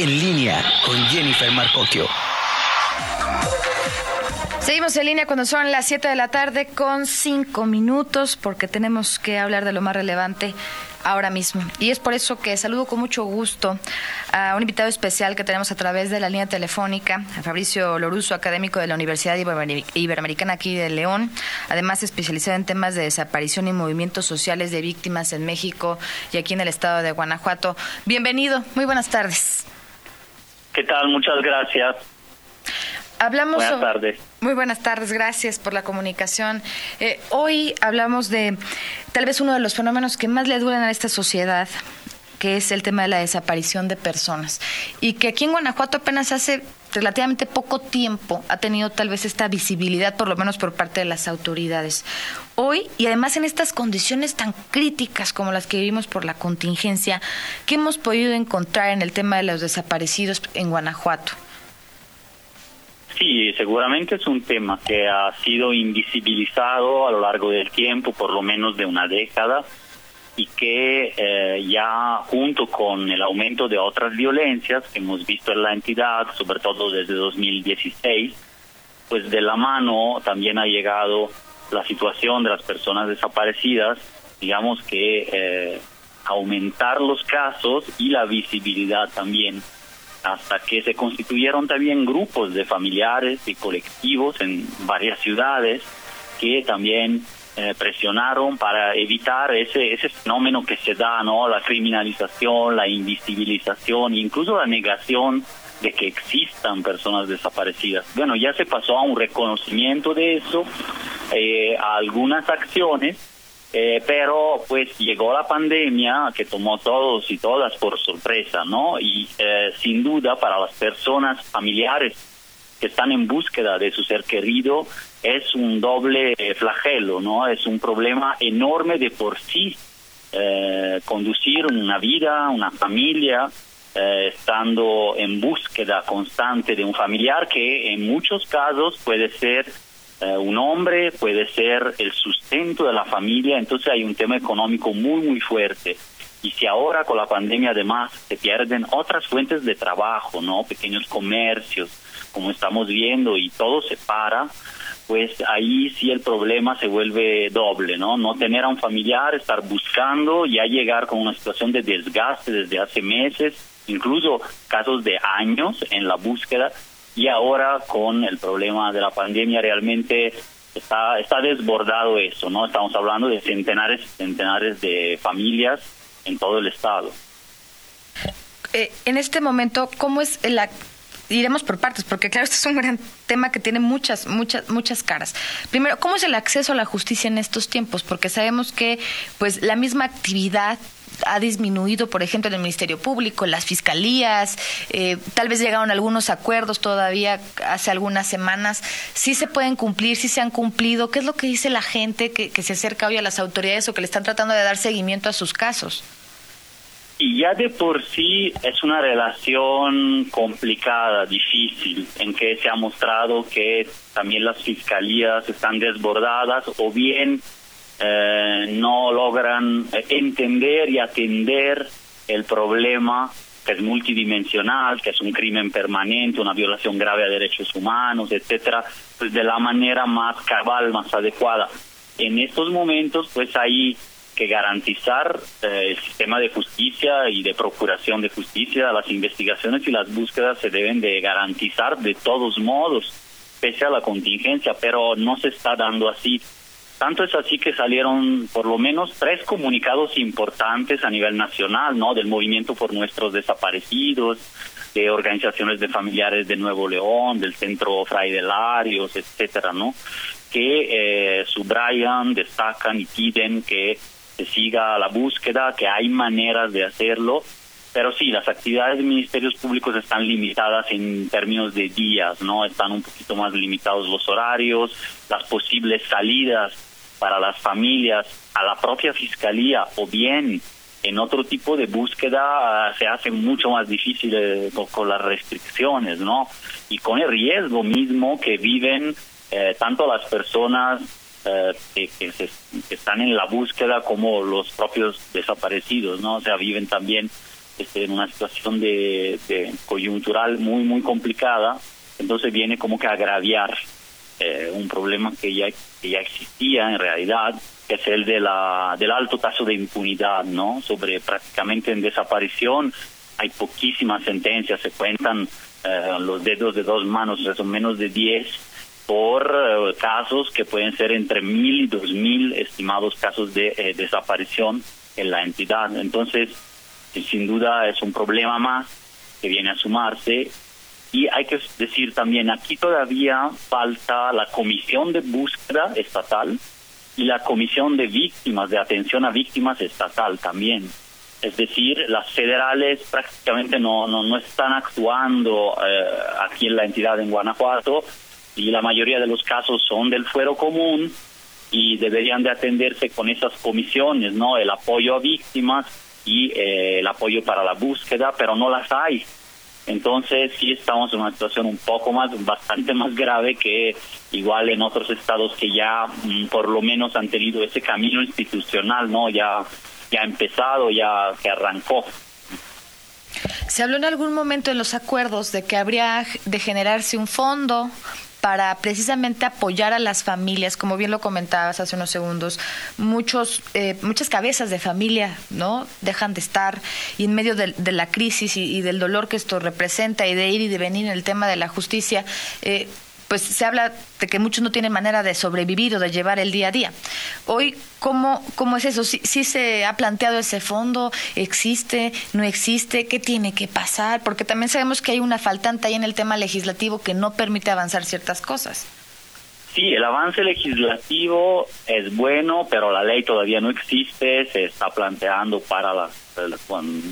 En línea con Jennifer Marcocchio. Seguimos en línea cuando son las 7 de la tarde con 5 minutos porque tenemos que hablar de lo más relevante ahora mismo. Y es por eso que saludo con mucho gusto a un invitado especial que tenemos a través de la línea telefónica, a Fabricio Loruso, académico de la Universidad Iberoamericana aquí de León, además especializado en temas de desaparición y movimientos sociales de víctimas en México y aquí en el estado de Guanajuato. Bienvenido, muy buenas tardes. ¿Qué tal? Muchas gracias. Hablamos buenas tardes. Muy buenas tardes, gracias por la comunicación. Eh, hoy hablamos de tal vez uno de los fenómenos que más le duelen a esta sociedad, que es el tema de la desaparición de personas. Y que aquí en Guanajuato apenas hace relativamente poco tiempo ha tenido tal vez esta visibilidad, por lo menos por parte de las autoridades. Hoy, y además en estas condiciones tan críticas como las que vivimos por la contingencia, ¿qué hemos podido encontrar en el tema de los desaparecidos en Guanajuato? Sí, seguramente es un tema que ha sido invisibilizado a lo largo del tiempo, por lo menos de una década, y que eh, ya junto con el aumento de otras violencias que hemos visto en la entidad, sobre todo desde 2016, pues de la mano también ha llegado la situación de las personas desaparecidas, digamos que eh, aumentar los casos y la visibilidad también hasta que se constituyeron también grupos de familiares y colectivos en varias ciudades que también eh, presionaron para evitar ese, ese fenómeno que se da, ¿no? La criminalización, la invisibilización, incluso la negación de que existan personas desaparecidas. Bueno, ya se pasó a un reconocimiento de eso, eh, algunas acciones eh, pero pues llegó la pandemia que tomó todos y todas por sorpresa, ¿no? Y eh, sin duda para las personas familiares que están en búsqueda de su ser querido es un doble flagelo, ¿no? Es un problema enorme de por sí eh, conducir una vida, una familia, estando en búsqueda constante de un familiar que en muchos casos puede ser eh, un hombre, puede ser el sustento de la familia, entonces hay un tema económico muy, muy fuerte. Y si ahora con la pandemia además se pierden otras fuentes de trabajo, ¿no? Pequeños comercios, como estamos viendo, y todo se para, pues ahí sí el problema se vuelve doble, ¿no? No tener a un familiar, estar buscando, ya llegar con una situación de desgaste desde hace meses, incluso casos de años en la búsqueda, y ahora con el problema de la pandemia realmente está está desbordado eso, ¿no? Estamos hablando de centenares centenares de familias en todo el estado. Eh, en este momento, ¿cómo es la iremos por partes, porque claro, este es un gran tema que tiene muchas, muchas, muchas caras. Primero, ¿cómo es el acceso a la justicia en estos tiempos? Porque sabemos que, pues, la misma actividad ha disminuido, por ejemplo, en el Ministerio Público, las fiscalías, eh, tal vez llegaron algunos acuerdos todavía hace algunas semanas, sí se pueden cumplir, sí se han cumplido, ¿qué es lo que dice la gente que se acerca hoy a las autoridades o que le están tratando de dar seguimiento a sus casos? Y ya de por sí es una relación complicada, difícil, en que se ha mostrado que también las fiscalías están desbordadas o bien eh, no logran eh, entender y atender el problema que es multidimensional, que es un crimen permanente, una violación grave a derechos humanos, etcétera, pues de la manera más cabal, más adecuada. En estos momentos, pues hay que garantizar eh, el sistema de justicia y de procuración de justicia, las investigaciones y las búsquedas se deben de garantizar de todos modos, pese a la contingencia, pero no se está dando así. Tanto es así que salieron por lo menos tres comunicados importantes a nivel nacional, ¿no? Del movimiento por nuestros desaparecidos, de organizaciones de familiares de Nuevo León, del Centro Fray de Larios, etcétera, ¿no? Que eh, subrayan, destacan y piden que se siga la búsqueda, que hay maneras de hacerlo, pero sí, las actividades de ministerios públicos están limitadas en términos de días, ¿no? Están un poquito más limitados los horarios, las posibles salidas para las familias a la propia fiscalía o bien en otro tipo de búsqueda ah, se hace mucho más difícil eh, con, las restricciones, ¿no? Y con el riesgo mismo que viven eh, tanto las personas eh, que, están en la búsqueda como los propios desaparecidos, ¿no? O sea, viven también este, en una situación de, coyuntural muy, muy complicada, entonces viene como que agraviar eh, un problema que ya, que ya existía en realidad, que es el de la, del alto taso de impunidad, ¿no? Sobre prácticamente en desaparición hay poquísimas sentencias, se cuentan eh, los dedos de dos manos, o son menos de diez por eh, casos que pueden ser entre mil y dos mil estimados casos de eh, desaparición en la entidad. Entonces, sin duda es un problema más que viene a sumarse. Y hay que decir también, aquí todavía falta la comisión de búsqueda estatal y la comisión de víctimas, de atención a víctimas estatal también. Es decir, las federales prácticamente no, no, no están actuando eh, aquí en la entidad en Guanajuato y la mayoría de los casos son del fuero común y deberían de atenderse con esas comisiones, ¿no? El apoyo a víctimas y eh, el apoyo para la búsqueda, pero no las hay. Entonces sí estamos en una situación un poco más, bastante más grave que igual en otros estados que ya mm, por lo menos han tenido ese camino institucional, ¿no? Ya ya empezado, ya que arrancó. Se habló en algún momento en los acuerdos de que habría de generarse un fondo para precisamente apoyar a las familias, como bien lo comentabas hace unos segundos, muchos, eh, muchas cabezas de familia, ¿no? Dejan de estar y en medio de, la crisis y, del dolor que esto representa y de ir y de venir en el tema de la justicia, eh, pues se habla de que muchos no tienen manera de sobrevivir o de llevar el día a día. Hoy, ¿cómo, cómo es eso? ¿Sí, se ha planteado ese fondo? ¿Existe? ¿No existe? ¿Qué tiene que pasar? Porque también sabemos que hay una faltante ahí en el tema legislativo que no permite avanzar ciertas cosas. Sí, el avance legislativo es bueno, pero la ley todavía no existe. Se está planteando para la,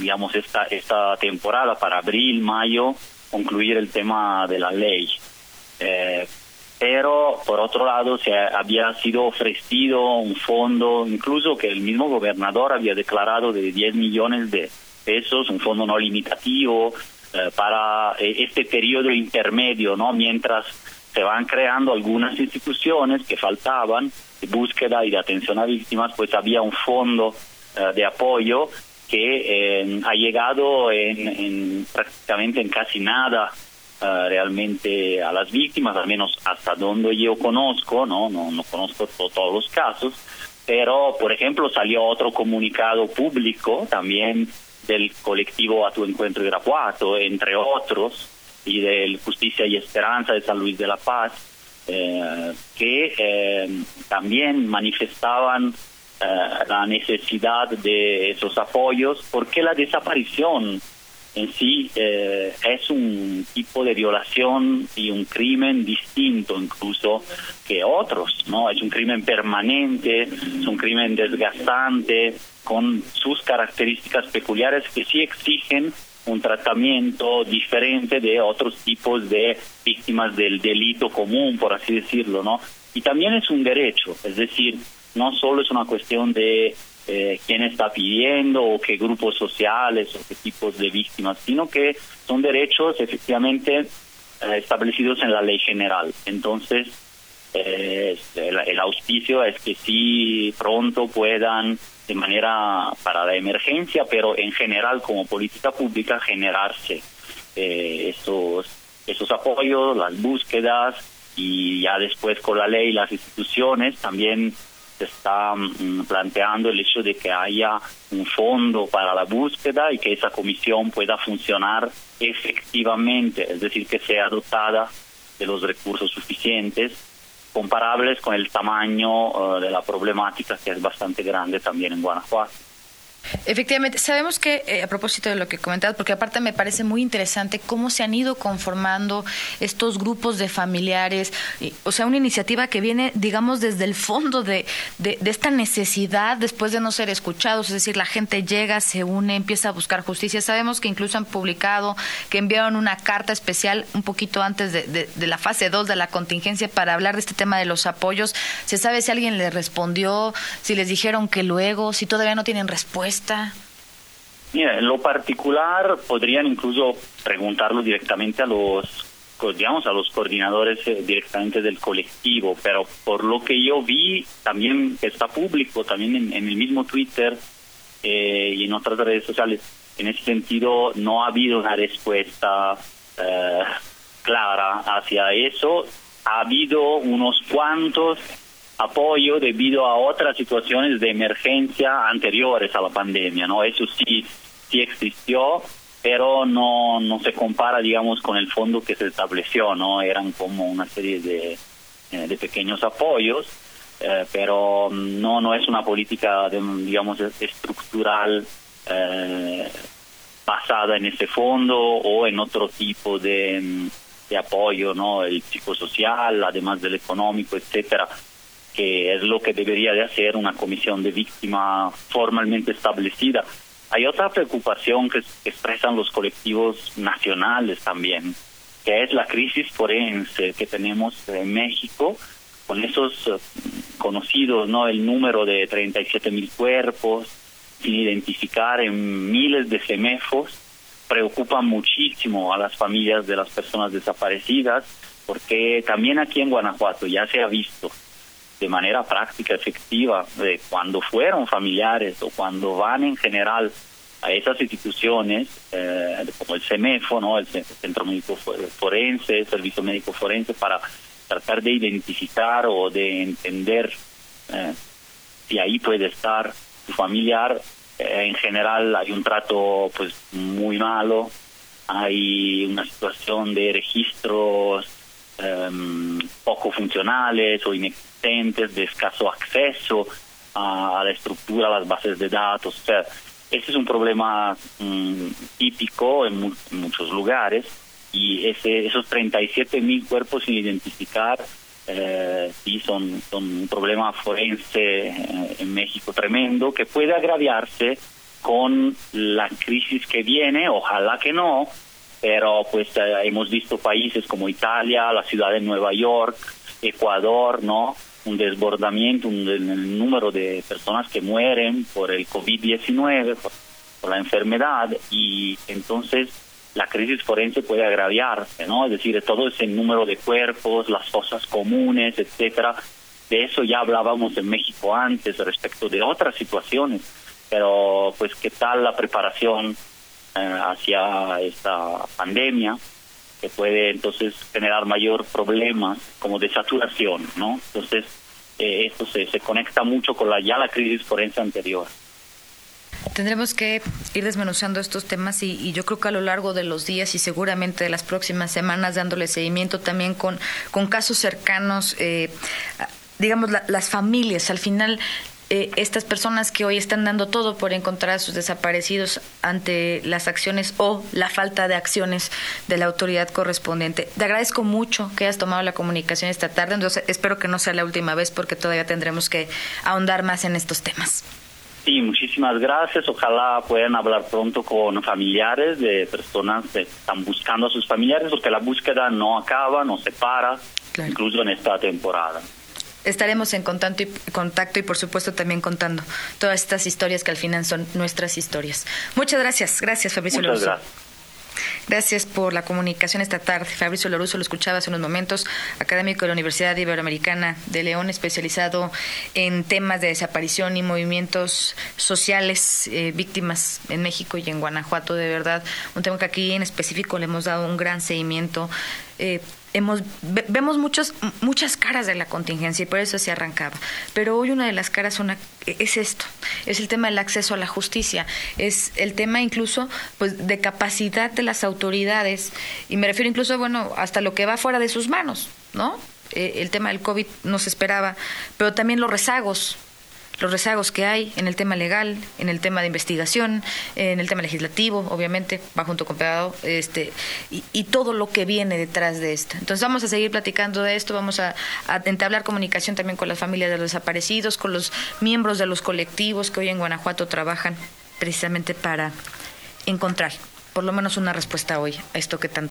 digamos esta esta temporada, para abril, mayo, concluir el tema de la ley. Eh, pero por otro lado se había sido ofrecido un fondo, incluso que el mismo gobernador había declarado de 10 millones de pesos, un fondo no limitativo eh, para eh, este periodo intermedio, no, mientras se van creando algunas instituciones que faltaban de búsqueda y de atención a víctimas, pues había un fondo de apoyo que ha llegado en prácticamente en casi nada eh, realmente a las víctimas, al menos hasta donde yo conozco, no, no, no conozco todos los casos, pero por ejemplo salió otro comunicado público también del colectivo A Tu Encuentro Irapuato, entre otros, y del Justicia y Esperanza de San Luis de la Paz, eh, que eh, también manifestaban la necesidad de esos apoyos porque la desaparición en sí eh, es un tipo de violación y un crimen distinto incluso que otros, ¿no? Es un crimen permanente, es un crimen desgastante, con sus características peculiares que sí exigen un tratamiento diferente de otros tipos de víctimas del delito común, por así decirlo, ¿no? Y también es un derecho, es decir, no solo es una cuestión de eh, quién está pidiendo o qué grupos sociales o qué tipos de víctimas, sino que son derechos efectivamente eh, establecidos en la ley general. Entonces, eh, el, auspicio es que sí pronto puedan de manera para la emergencia, pero en general como política pública generarse eh, esos, esos apoyos, las búsquedas y ya después con la ley las instituciones también se está mm, planteando el hecho de que haya un fondo para la búsqueda y que esa comisión pueda funcionar efectivamente, es decir, que sea dotada de los recursos suficientes comparables con el tamaño eh, de la problemática que es bastante grande también en Guanajuato. Efectivamente, sabemos que, eh, a propósito de lo que comentabas, porque aparte me parece muy interesante cómo se han ido conformando estos grupos de familiares, o sea, una iniciativa que viene, digamos, desde el fondo de, de, esta necesidad después de no ser escuchados, es decir, la gente llega, se une, empieza a buscar justicia. Sabemos que incluso han publicado que enviaron una carta especial un poquito antes de, de la fase 2 de la contingencia para hablar de este tema de los apoyos. ¿Se sabe si alguien le respondió, si les dijeron que luego, si todavía no tienen respuesta? Mira, en lo particular podrían incluso preguntarlo directamente a los digamos a los coordinadores eh, directamente del colectivo, pero por lo que yo vi también está público, también en, el mismo Twitter eh, y en otras redes sociales, en ese sentido no ha habido una respuesta eh, clara hacia eso. Ha habido unos cuantos apoyo debido a otras situaciones de emergencia anteriores a la pandemia, ¿no? Eso sí, sí existió, pero no, no se compara, digamos, con el fondo que se estableció, ¿no? Eran como una serie de, eh, de pequeños apoyos, eh, pero no, no es una política, digamos, estructural eh, basada en ese fondo o en otro tipo de, de apoyo, ¿no? El psicosocial, además del económico, etcétera que es lo que debería de hacer una comisión de víctima formalmente establecida. Hay otra preocupación que expresan los colectivos nacionales también, que es la crisis forense que tenemos en México, con esos eh, conocidos, ¿no? El número de 37 mil cuerpos sin identificar en miles de semefos, preocupa muchísimo a las familias de las personas desaparecidas, porque también aquí en Guanajuato ya se ha visto de manera práctica, efectiva, de cuando fueron familiares o cuando van en general a esas instituciones, eh, como el CEMEFO, ¿no? el Centro Médico Forense, el Servicio Médico Forense, para tratar de identificar o de entender eh, si ahí puede estar su familiar. Eh, en general hay un trato pues muy malo, hay una situación de registros em, poco funcionales o inexistentes de escaso acceso a, la estructura, a las bases de datos. O sea, ese es un problema mm, típico en, muchos lugares y ese, esos 37 mil cuerpos sin identificar eh, sí son, son un problema forense eh, en México tremendo que puede agraviarse con la crisis que viene, ojalá que no, pero pues eh, hemos visto países como Italia, la ciudad de Nueva York, Ecuador, ¿no? un desbordamiento en el número de personas que mueren por el COVID-19, por, la enfermedad, y entonces la crisis forense puede agraviarse, ¿no? Es decir, todo ese número de cuerpos, las fosas comunes, etcétera. De eso ya hablábamos en México antes respecto de otras situaciones, pero pues qué tal la preparación hacia esta pandemia que puede entonces generar mayor problemas como de saturación, ¿no? Entonces, eh, esto se, se conecta mucho con la ya la crisis forense anterior. Tendremos que ir desmenuzando estos temas y, yo creo que a lo largo de los días y seguramente de las próximas semanas dándole seguimiento también con, con casos cercanos, eh, digamos, las familias. Al final eh, estas personas que hoy están dando todo por encontrar a sus desaparecidos ante las acciones o la falta de acciones de la autoridad correspondiente. Te agradezco mucho que hayas tomado la comunicación esta tarde, entonces espero que no sea la última vez porque todavía tendremos que ahondar más en estos temas. Sí, muchísimas gracias. Ojalá puedan hablar pronto con familiares de personas que están buscando a sus familiares, porque la búsqueda no acaba, no se para, incluso en esta temporada estaremos en contacto y, contacto y por supuesto también contando todas estas historias que al final son nuestras historias. Muchas gracias. Gracias, Fabricio Loruso. Gracias. por la comunicación esta tarde. Fabricio Loruso lo escuchaba hace unos momentos, académico de la Universidad Iberoamericana de León, especializado en temas de desaparición y movimientos sociales, eh, víctimas en México y en Guanajuato, de verdad. Un tema que aquí en específico le hemos dado un gran seguimiento. Eh, hemos vemos muchos muchas caras de la contingencia y por eso se arrancaba. Pero hoy una de las caras es esto es el tema del acceso a la justicia es el tema incluso pues de capacidad de las autoridades y me refiero incluso bueno hasta lo que va fuera de sus manos no eh, el tema del covid no se esperaba pero también los rezagos los rezagos que hay en el tema legal, en el tema de investigación, en el tema legislativo, obviamente, va junto con pegado, este, y, todo lo que viene detrás de esto. Entonces vamos a seguir platicando de esto, vamos a, a, entablar comunicación también con las familias de los desaparecidos, con los miembros de los colectivos que hoy en Guanajuato trabajan precisamente para encontrar por lo menos una respuesta hoy a esto que tanto